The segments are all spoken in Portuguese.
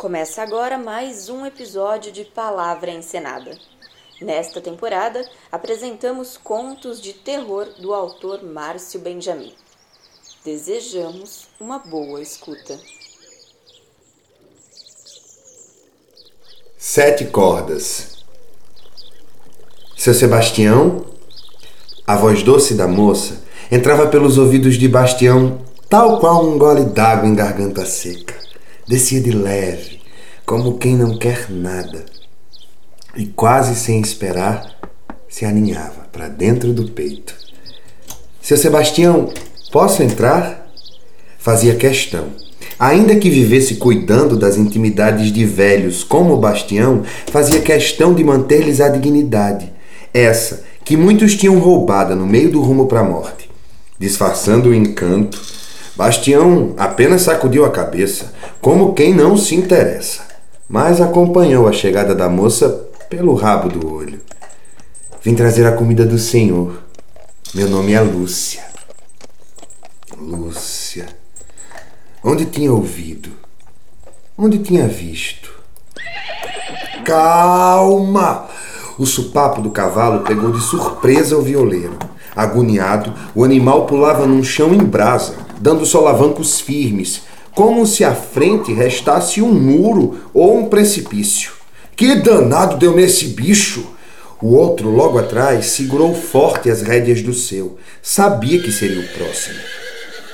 Começa agora mais um episódio de Palavra Encenada. Nesta temporada, apresentamos contos de terror do autor Márcio Benjamin. Desejamos uma boa escuta. Sete cordas. Seu Sebastião, a voz doce da moça, entrava pelos ouvidos de Bastião tal qual um gole d'água em garganta seca. Descia de leve, como quem não quer nada, e quase sem esperar, se aninhava para dentro do peito. Seu Sebastião, posso entrar? Fazia questão. Ainda que vivesse cuidando das intimidades de velhos como Bastião, fazia questão de manter-lhes a dignidade, essa que muitos tinham roubada no meio do rumo para a morte. Disfarçando o encanto, Bastião apenas sacudiu a cabeça, como quem não se interessa, mas acompanhou a chegada da moça pelo rabo do olho. Vim trazer a comida do Senhor. Meu nome é Lúcia. Lúcia. Onde tinha ouvido? Onde tinha visto? Calma! O supapo do cavalo pegou de surpresa o violeiro. Agoniado, o animal pulava num chão em brasa, dando solavancos firmes, como se à frente restasse um muro ou um precipício. Que danado deu nesse bicho! O outro, logo atrás, segurou forte as rédeas do seu. Sabia que seria o próximo.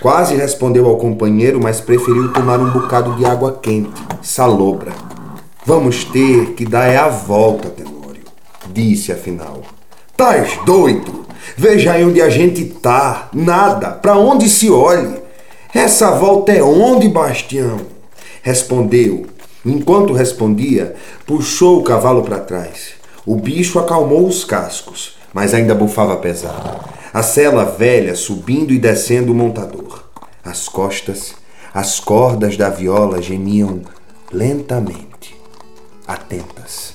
Quase respondeu ao companheiro, mas preferiu tomar um bocado de água quente, salobra. Vamos ter que dar é a volta, Tenório, disse afinal. Tais doido? Veja aí onde a gente tá. Nada. Para onde se olhe. Essa volta é onde, Bastião? Respondeu. Enquanto respondia, puxou o cavalo para trás. O bicho acalmou os cascos, mas ainda bufava pesado. A cela velha subindo e descendo o montador. As costas, as cordas da viola gemiam lentamente, atentas.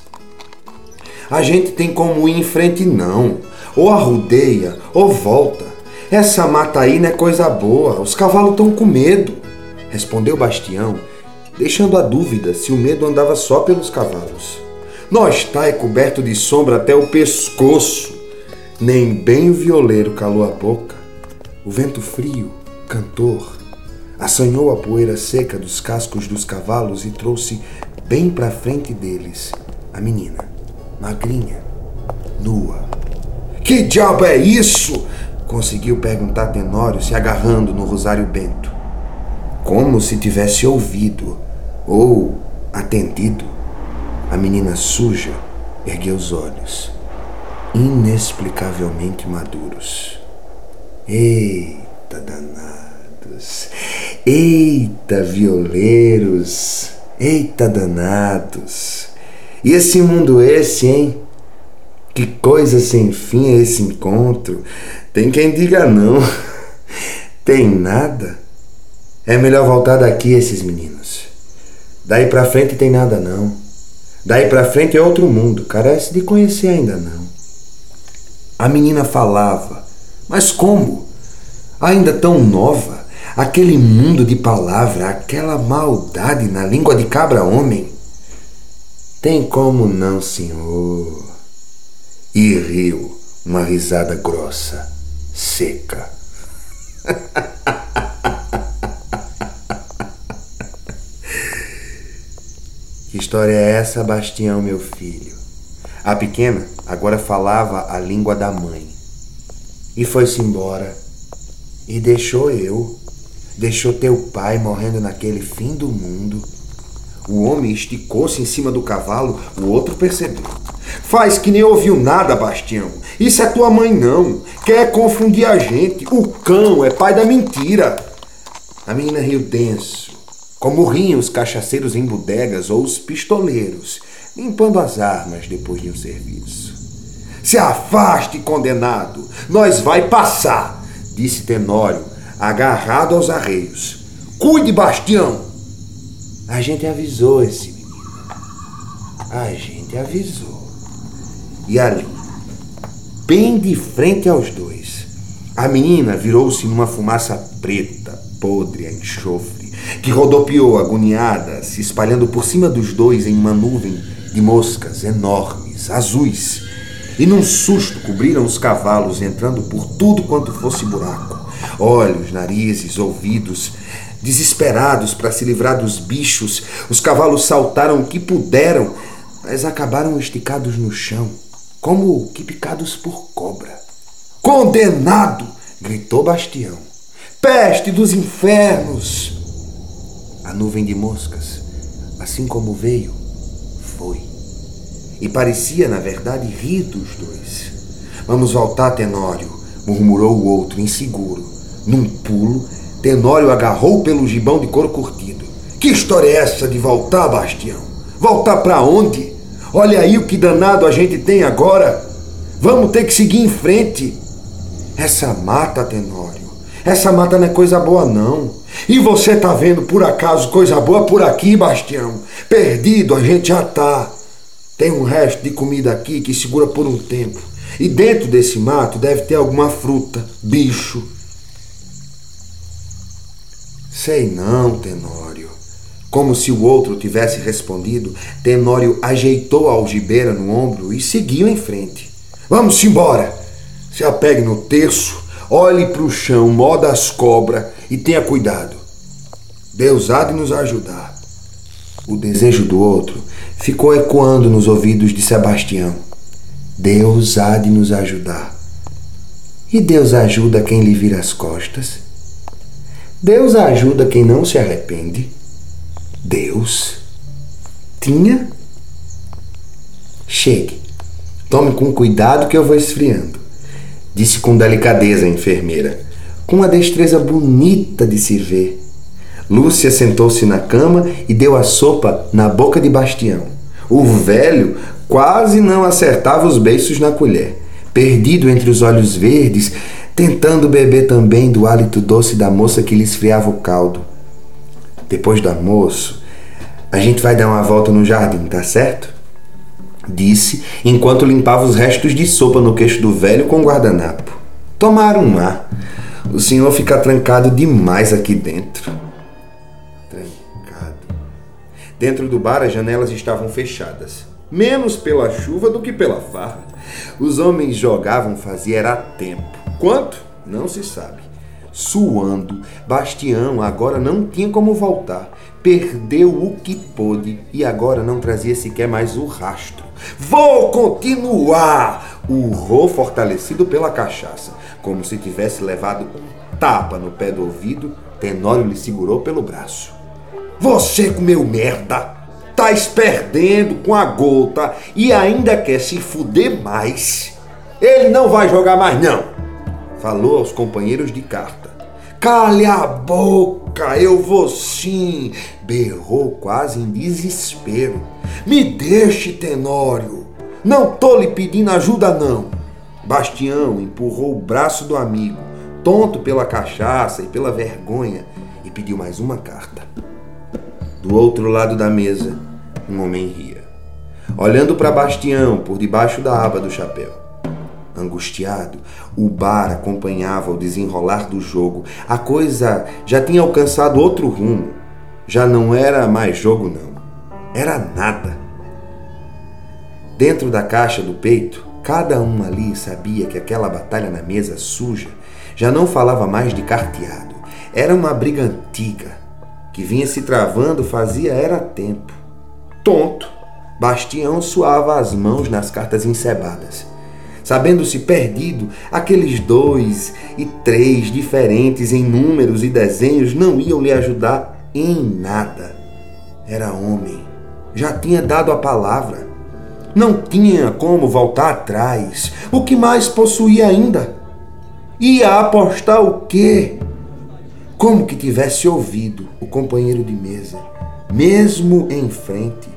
A gente tem como ir em frente, não. Ou arrudeia, ou volta. Essa mata aí não é coisa boa, os cavalos estão com medo, respondeu Bastião, deixando a dúvida se o medo andava só pelos cavalos. Nós tá é coberto de sombra até o pescoço. Nem bem o violeiro calou a boca. O vento frio, cantor, assanhou a poeira seca dos cascos dos cavalos e trouxe bem para frente deles a menina, magrinha, nua. Que diabo é isso? Conseguiu perguntar Tenório, se agarrando no Rosário Bento. Como se tivesse ouvido ou atendido. A menina suja ergueu os olhos, inexplicavelmente maduros. Eita danados! Eita violeiros! Eita danados! E esse mundo esse, hein? Que coisa sem fim é esse encontro. Tem quem diga não. Tem nada. É melhor voltar daqui, esses meninos. Daí pra frente tem nada não. Daí pra frente é outro mundo. Carece de conhecer ainda não. A menina falava. Mas como? Ainda tão nova? Aquele mundo de palavra, aquela maldade na língua de cabra-homem. Tem como não, senhor e riu uma risada grossa, seca. que história é essa, Bastião, meu filho? A pequena agora falava a língua da mãe e foi-se embora e deixou eu, deixou teu pai morrendo naquele fim do mundo. O homem esticou-se em cima do cavalo, o outro percebeu. Faz que nem ouviu nada, Bastião. Isso é tua mãe, não. Quer confundir a gente. O cão é pai da mentira. A menina riu denso, como riam os cachaceiros em bodegas ou os pistoleiros, limpando as armas depois de um serviço. Se afaste, condenado. Nós vai passar, disse Tenório, agarrado aos arreios. Cuide, Bastião. A gente avisou esse menino. A gente avisou. E ali, bem de frente aos dois, a menina virou-se numa fumaça preta, podre a enxofre, que rodopiou agoniada, se espalhando por cima dos dois em uma nuvem de moscas enormes, azuis, e num susto cobriram os cavalos, entrando por tudo quanto fosse buraco. Olhos, narizes, ouvidos, desesperados para se livrar dos bichos, os cavalos saltaram o que puderam, mas acabaram esticados no chão, como que picados por cobra. Condenado! gritou Bastião. Peste dos infernos! A nuvem de moscas, assim como veio, foi. E parecia, na verdade, rir dos dois. Vamos voltar, Tenório, murmurou o outro, inseguro. Num pulo, Tenório agarrou pelo gibão de couro curtido. Que história é essa de voltar, Bastião? Voltar para onde? Olha aí o que danado a gente tem agora. Vamos ter que seguir em frente. Essa mata, Tenório, essa mata não é coisa boa, não. E você tá vendo por acaso coisa boa por aqui, Bastião? Perdido a gente já tá. Tem um resto de comida aqui que segura por um tempo. E dentro desse mato deve ter alguma fruta, bicho. Sei não, Tenório. Como se o outro tivesse respondido, Tenório ajeitou a algibeira no ombro e seguiu em frente. Vamos embora! Se apegue no terço, olhe para o chão, moda as cobras e tenha cuidado. Deus há de nos ajudar. O desejo do outro ficou ecoando nos ouvidos de Sebastião. Deus há de nos ajudar. E Deus ajuda quem lhe vira as costas. Deus ajuda quem não se arrepende. Deus tinha. Chegue. Tome com cuidado que eu vou esfriando. Disse com delicadeza a enfermeira, com uma destreza bonita de se ver. Lúcia sentou-se na cama e deu a sopa na boca de Bastião. O velho quase não acertava os beiços na colher, perdido entre os olhos verdes, tentando beber também do hálito doce da moça que lhe esfriava o caldo. Depois do almoço, a gente vai dar uma volta no jardim, tá certo? Disse enquanto limpava os restos de sopa no queixo do velho com guardanapo. Tomar um ar. O senhor fica trancado demais aqui dentro. Dentro do bar, as janelas estavam fechadas. Menos pela chuva do que pela farra. Os homens jogavam fazia era tempo. Quanto? Não se sabe. Suando, Bastião agora não tinha como voltar. Perdeu o que pôde e agora não trazia sequer mais o rastro. Vou continuar! Urrou fortalecido pela cachaça, como se tivesse levado um tapa no pé do ouvido. Tenório lhe segurou pelo braço. Você comeu merda, tá perdendo com a gota e ainda quer se fuder mais. Ele não vai jogar mais não. Falou aos companheiros de carta. Cale a boca, eu vou sim. Berrou quase em desespero. Me deixe, Tenório. Não tô lhe pedindo ajuda não. Bastião empurrou o braço do amigo, tonto pela cachaça e pela vergonha, e pediu mais uma carta. Do outro lado da mesa, um homem ria, olhando para Bastião por debaixo da aba do chapéu. Angustiado, o bar acompanhava o desenrolar do jogo. A coisa já tinha alcançado outro rumo. Já não era mais jogo, não. Era nada. Dentro da caixa do peito, cada um ali sabia que aquela batalha na mesa suja já não falava mais de carteado. Era uma briga antiga, que vinha se travando fazia era tempo. Tonto, Bastião suava as mãos nas cartas encebadas. Sabendo-se perdido, aqueles dois e três diferentes em números e desenhos não iam lhe ajudar em nada. Era homem, já tinha dado a palavra. Não tinha como voltar atrás. O que mais possuía ainda? Ia apostar o quê? como que tivesse ouvido o companheiro de mesa, mesmo em frente.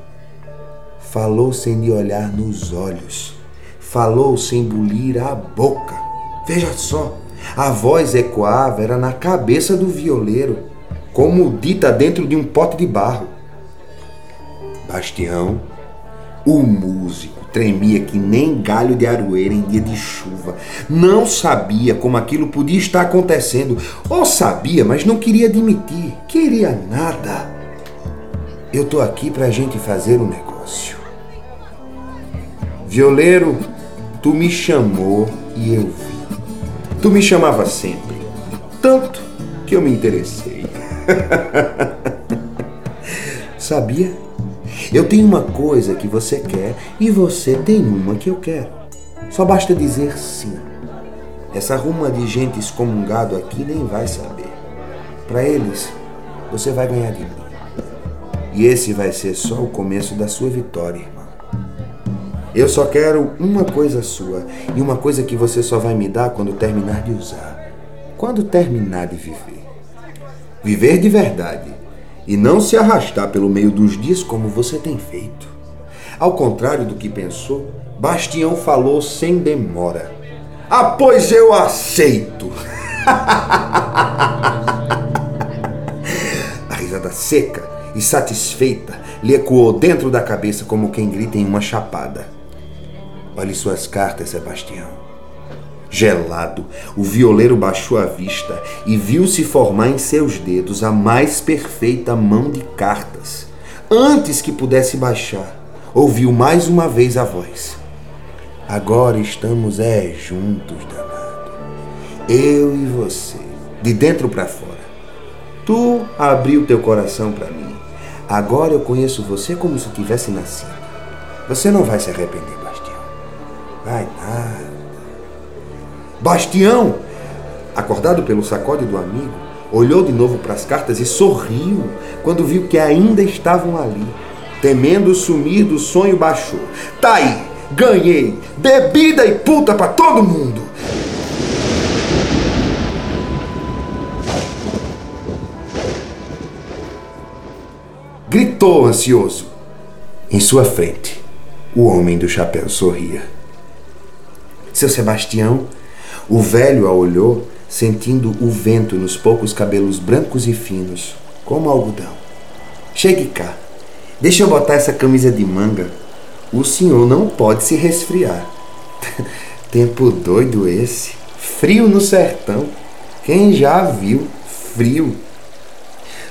Falou sem lhe olhar nos olhos, falou sem bulir a boca. Veja só, a voz ecoava, era na cabeça do violeiro, como dita dentro de um pote de barro. Bastião, o músico, Tremia que nem galho de aroeira em dia de chuva. Não sabia como aquilo podia estar acontecendo. Ou sabia, mas não queria admitir. Queria nada. Eu tô aqui pra gente fazer um negócio. Violeiro, tu me chamou e eu vi. Tu me chamava sempre. Tanto que eu me interessei. Sabia? Eu tenho uma coisa que você quer e você tem uma que eu quero. Só basta dizer sim. Essa ruma de gente excomungado aqui nem vai saber. Para eles, você vai ganhar de mim. E esse vai ser só o começo da sua vitória. Eu só quero uma coisa sua e uma coisa que você só vai me dar quando terminar de usar. Quando terminar de viver. Viver de verdade e não se arrastar pelo meio dos dias como você tem feito. Ao contrário do que pensou, Bastião falou sem demora. Ah, pois eu aceito! A risada seca e satisfeita lhe ecoou dentro da cabeça como quem grita em uma chapada. Olhe suas cartas, Sebastião. Gelado, o violeiro baixou a vista e viu-se formar em seus dedos a mais perfeita mão de cartas. Antes que pudesse baixar, ouviu mais uma vez a voz. Agora estamos é juntos, danado. Eu e você, de dentro para fora. Tu abriu teu coração para mim. Agora eu conheço você como se tivesse nascido. Você não vai se arrepender, Bastião. Vai nada. Bastião, acordado pelo sacode do amigo, olhou de novo para as cartas e sorriu quando viu que ainda estavam ali. Temendo sumir do sonho, baixou. Tá aí, ganhei! Bebida e puta para todo mundo! Gritou ansioso. Em sua frente, o homem do chapéu sorria. Seu Sebastião o velho a olhou, sentindo o vento nos poucos cabelos brancos e finos, como algodão. Chegue cá. Deixa eu botar essa camisa de manga. O senhor não pode se resfriar. Tempo doido esse. Frio no sertão. Quem já viu frio?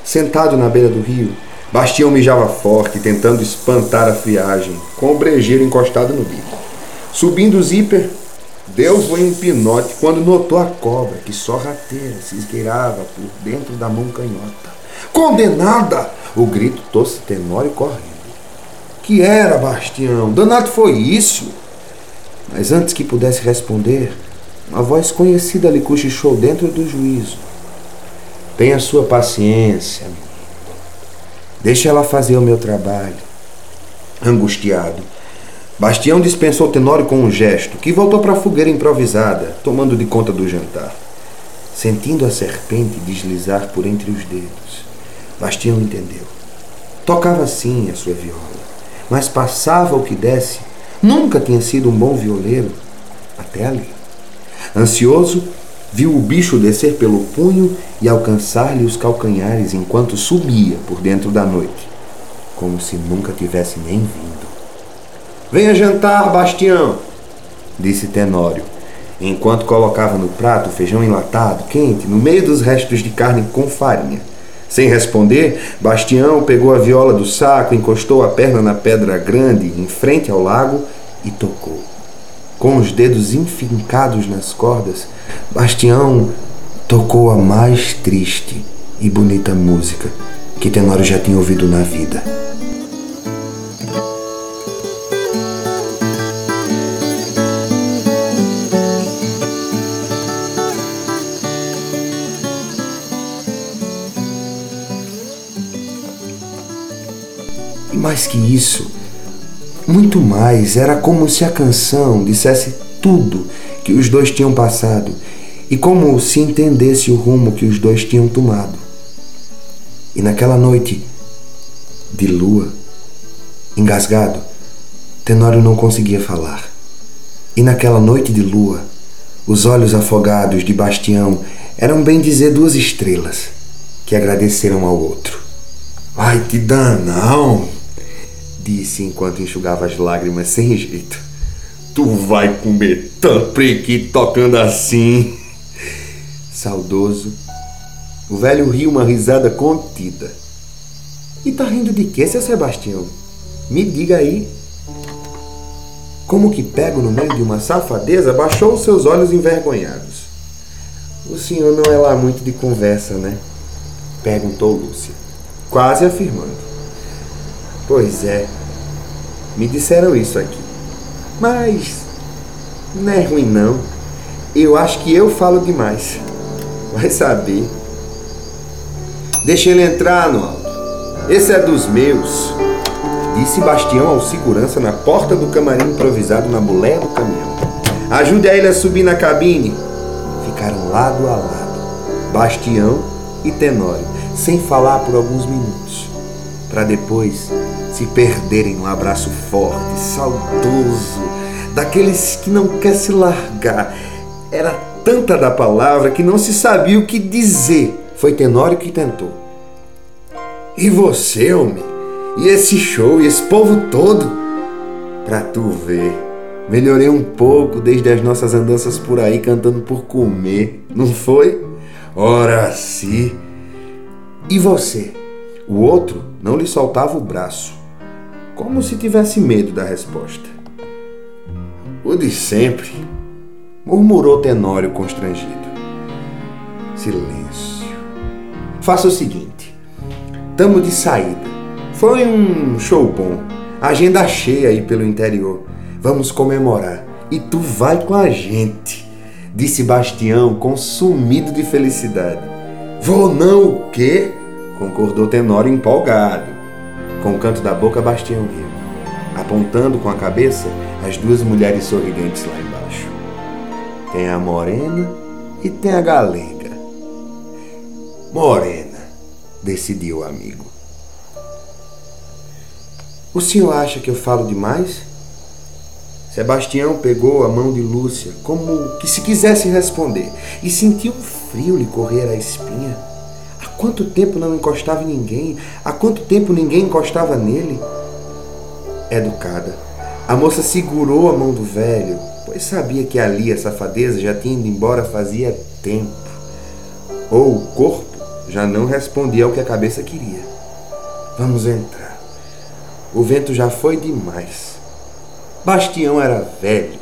Sentado na beira do rio, Bastião mijava forte, tentando espantar a friagem, com o brejeiro encostado no bico. Subindo o zíper, Deus foi um pinote quando notou a cobra que só rateira se esgueirava por dentro da mão canhota. Condenada! O grito trouxe Tenório correndo. Que era, Bastião? Danado foi isso? Mas antes que pudesse responder, uma voz conhecida lhe cochichou dentro do juízo. Tenha sua paciência, menino. Deixa ela fazer o meu trabalho. Angustiado, Bastião dispensou Tenório com um gesto, que voltou para a fogueira improvisada, tomando de conta do jantar. Sentindo a serpente deslizar por entre os dedos, Bastião entendeu. Tocava sim a sua viola, mas passava o que desse. Nunca tinha sido um bom violeiro, até ali. Ansioso, viu o bicho descer pelo punho e alcançar-lhe os calcanhares enquanto subia por dentro da noite, como se nunca tivesse nem vindo. Venha jantar, Bastião, disse Tenório, enquanto colocava no prato feijão enlatado, quente, no meio dos restos de carne com farinha. Sem responder, Bastião pegou a viola do saco, encostou a perna na pedra grande em frente ao lago e tocou. Com os dedos enfincados nas cordas, Bastião tocou a mais triste e bonita música que Tenório já tinha ouvido na vida. Mais que isso, muito mais, era como se a canção dissesse tudo que os dois tinham passado e como se entendesse o rumo que os dois tinham tomado. E naquela noite de lua, engasgado, Tenório não conseguia falar. E naquela noite de lua, os olhos afogados de Bastião eram bem dizer duas estrelas que agradeceram ao outro. Vai te danar, disse enquanto enxugava as lágrimas sem jeito. Tu vai comer tanto prequito tocando assim. Saudoso, o velho riu uma risada contida. E tá rindo de quê, seu Sebastião? Me diga aí. Como que pego no meio de uma safadeza, baixou os seus olhos envergonhados. O senhor não é lá muito de conversa, né? Perguntou Lúcia, quase afirmando. Pois é, me disseram isso aqui. Mas não é ruim não. Eu acho que eu falo demais. Vai saber. Deixa ele entrar, Noaldo. Esse é dos meus. Disse Bastião ao segurança na porta do camarim improvisado na mulher do caminhão. Ajude a ele a subir na cabine. Ficaram lado a lado, Bastião e Tenório, sem falar por alguns minutos, para depois se perderem num abraço forte, saudoso, daqueles que não quer se largar. Era tanta da palavra que não se sabia o que dizer. Foi Tenório que tentou. E você, homem? E esse show, e esse povo todo? Pra tu ver. Melhorei um pouco desde as nossas andanças por aí cantando por comer, não foi? Ora sim. E você? O outro não lhe soltava o braço como se tivesse medo da resposta. O de sempre, murmurou Tenório constrangido. Silêncio. Faça o seguinte: tamo de saída. Foi um show bom. Agenda cheia aí pelo interior. Vamos comemorar. E tu vai com a gente, disse Bastião, consumido de felicidade. Vou não o quê? Concordou Tenório empolgado. Com o canto da boca, Bastião riu, apontando com a cabeça as duas mulheres sorridentes lá embaixo. Tem a morena e tem a galega. Morena, decidiu o amigo. O senhor acha que eu falo demais? Sebastião pegou a mão de Lúcia, como que se quisesse responder, e sentiu um frio lhe correr a espinha quanto tempo não encostava em ninguém? Há quanto tempo ninguém encostava nele? Educada, a moça segurou a mão do velho, pois sabia que ali a safadeza já tinha ido embora fazia tempo. Ou o corpo já não respondia ao que a cabeça queria. Vamos entrar. O vento já foi demais. Bastião era velho,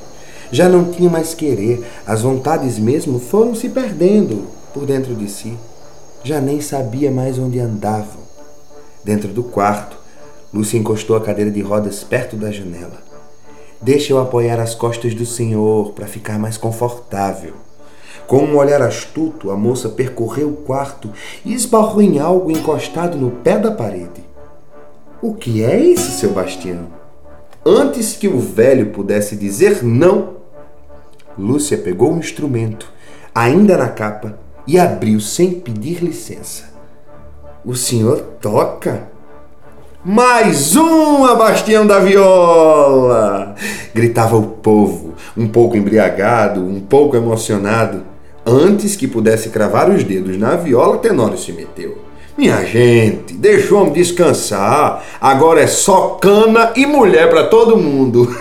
já não tinha mais querer, as vontades mesmo foram se perdendo por dentro de si já nem sabia mais onde andavam. Dentro do quarto, Lúcia encostou a cadeira de rodas perto da janela. Deixa eu apoiar as costas do senhor para ficar mais confortável. Com um olhar astuto, a moça percorreu o quarto e esbarrou em algo encostado no pé da parede. O que é isso, Sebastião? Antes que o velho pudesse dizer não, Lúcia pegou um instrumento, ainda na capa, e abriu sem pedir licença. O senhor toca? Mais uma Bastião da Viola! Gritava o povo, um pouco embriagado, um pouco emocionado. Antes que pudesse cravar os dedos na viola, Tenório se meteu. Minha gente, deixa o homem descansar. Agora é só cana e mulher para todo mundo.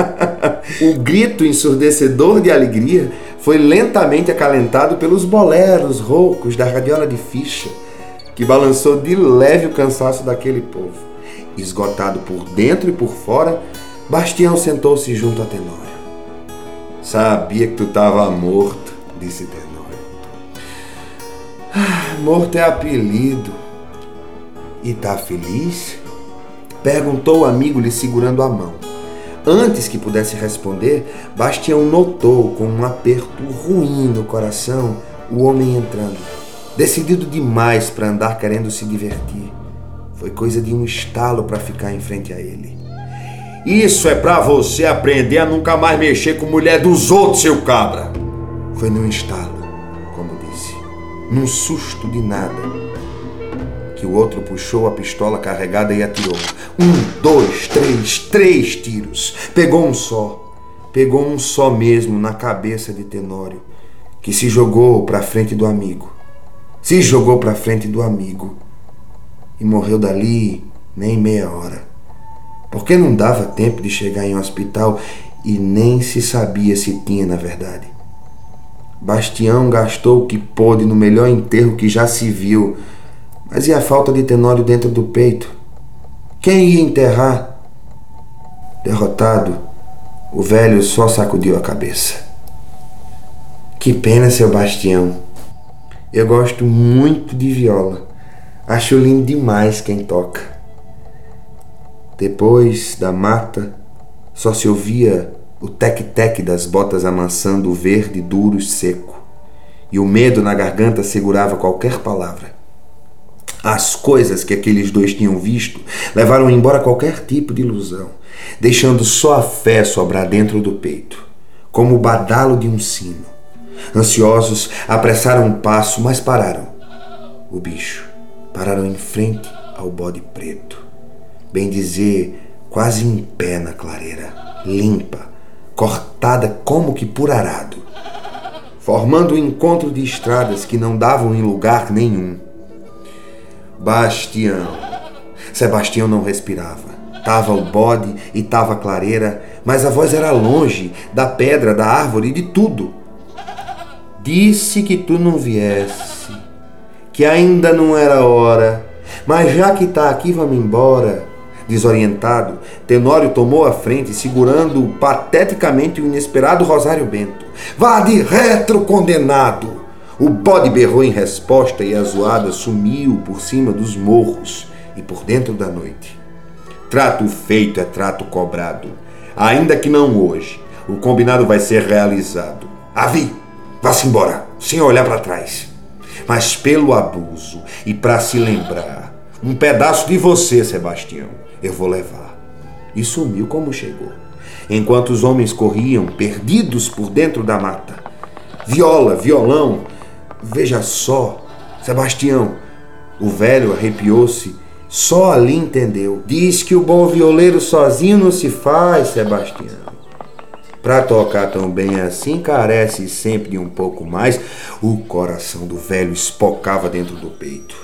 o grito ensurdecedor de alegria foi lentamente acalentado pelos boleros roucos da radiola de ficha, que balançou de leve o cansaço daquele povo. Esgotado por dentro e por fora, Bastião sentou-se junto a Tenório. Sabia que tu estava morto, disse Tenório. Ah, morto é apelido. E tá feliz? Perguntou o amigo lhe segurando a mão. Antes que pudesse responder, Bastião notou com um aperto ruim no coração o homem entrando, decidido demais para andar querendo se divertir. Foi coisa de um estalo para ficar em frente a ele. Isso é para você aprender a nunca mais mexer com mulher dos outros, seu cabra. Foi num estalo, como disse, num susto de nada que o outro puxou a pistola carregada e atirou. Um, dois, três, três tiros. Pegou um só. Pegou um só mesmo na cabeça de Tenório, que se jogou para frente do amigo. Se jogou para frente do amigo e morreu dali nem meia hora. porque não dava tempo de chegar em um hospital e nem se sabia se tinha na verdade. Bastião gastou o que pôde no melhor enterro que já se viu, mas e a falta de Tenório dentro do peito? Quem ia enterrar? Derrotado, o velho só sacudiu a cabeça. Que pena, seu Bastião. Eu gosto muito de viola. Acho lindo demais quem toca. Depois da mata, só se ouvia o tec-tec das botas amansando o verde duro e seco, e o medo na garganta segurava qualquer palavra. As coisas que aqueles dois tinham visto levaram embora qualquer tipo de ilusão, deixando só a fé sobrar dentro do peito, como o badalo de um sino. Ansiosos, apressaram o passo, mas pararam. O bicho. Pararam em frente ao bode preto. Bem dizer, quase em pé na clareira, limpa, cortada como que por arado, formando um encontro de estradas que não davam em lugar nenhum. Bastião. Sebastião não respirava. Tava o bode e tava a clareira, mas a voz era longe, da pedra, da árvore, de tudo. Disse que tu não viesse, que ainda não era hora, mas já que tá aqui, vamos embora. Desorientado, Tenório tomou a frente, segurando pateticamente o inesperado Rosário Bento. Vá de retro, condenado! O bode berrou em resposta e a zoada sumiu por cima dos morros e por dentro da noite. Trato feito é trato cobrado. Ainda que não hoje, o combinado vai ser realizado. Avi! Vá-se embora, sem olhar para trás. Mas pelo abuso e para se lembrar, um pedaço de você, Sebastião, eu vou levar. E sumiu como chegou. Enquanto os homens corriam, perdidos por dentro da mata. Viola, violão, veja só, Sebastião. O velho arrepiou-se, só ali entendeu. Diz que o bom violeiro sozinho não se faz, Sebastião. Para tocar tão bem assim, carece sempre de um pouco mais. O coração do velho espocava dentro do peito.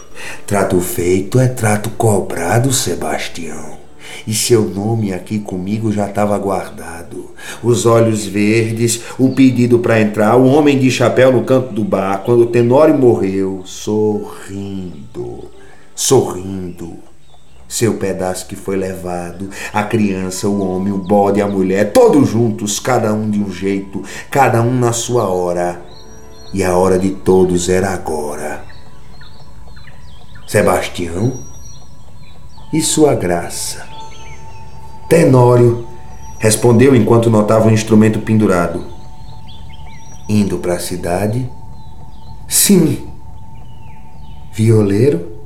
Trato feito é trato cobrado, Sebastião. E seu nome aqui comigo já estava guardado. Os olhos verdes, o pedido para entrar, o homem de chapéu no canto do bar, quando o Tenório morreu, sorrindo, sorrindo seu pedaço que foi levado, a criança, o homem, o bode, a mulher, todos juntos, cada um de um jeito, cada um na sua hora. E a hora de todos era agora. Sebastião e sua graça. Tenório respondeu enquanto notava um instrumento pendurado. Indo para a cidade? Sim. Violeiro?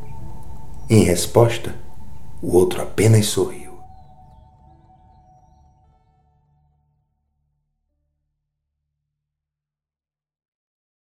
Em resposta, o outro apenas sorriu.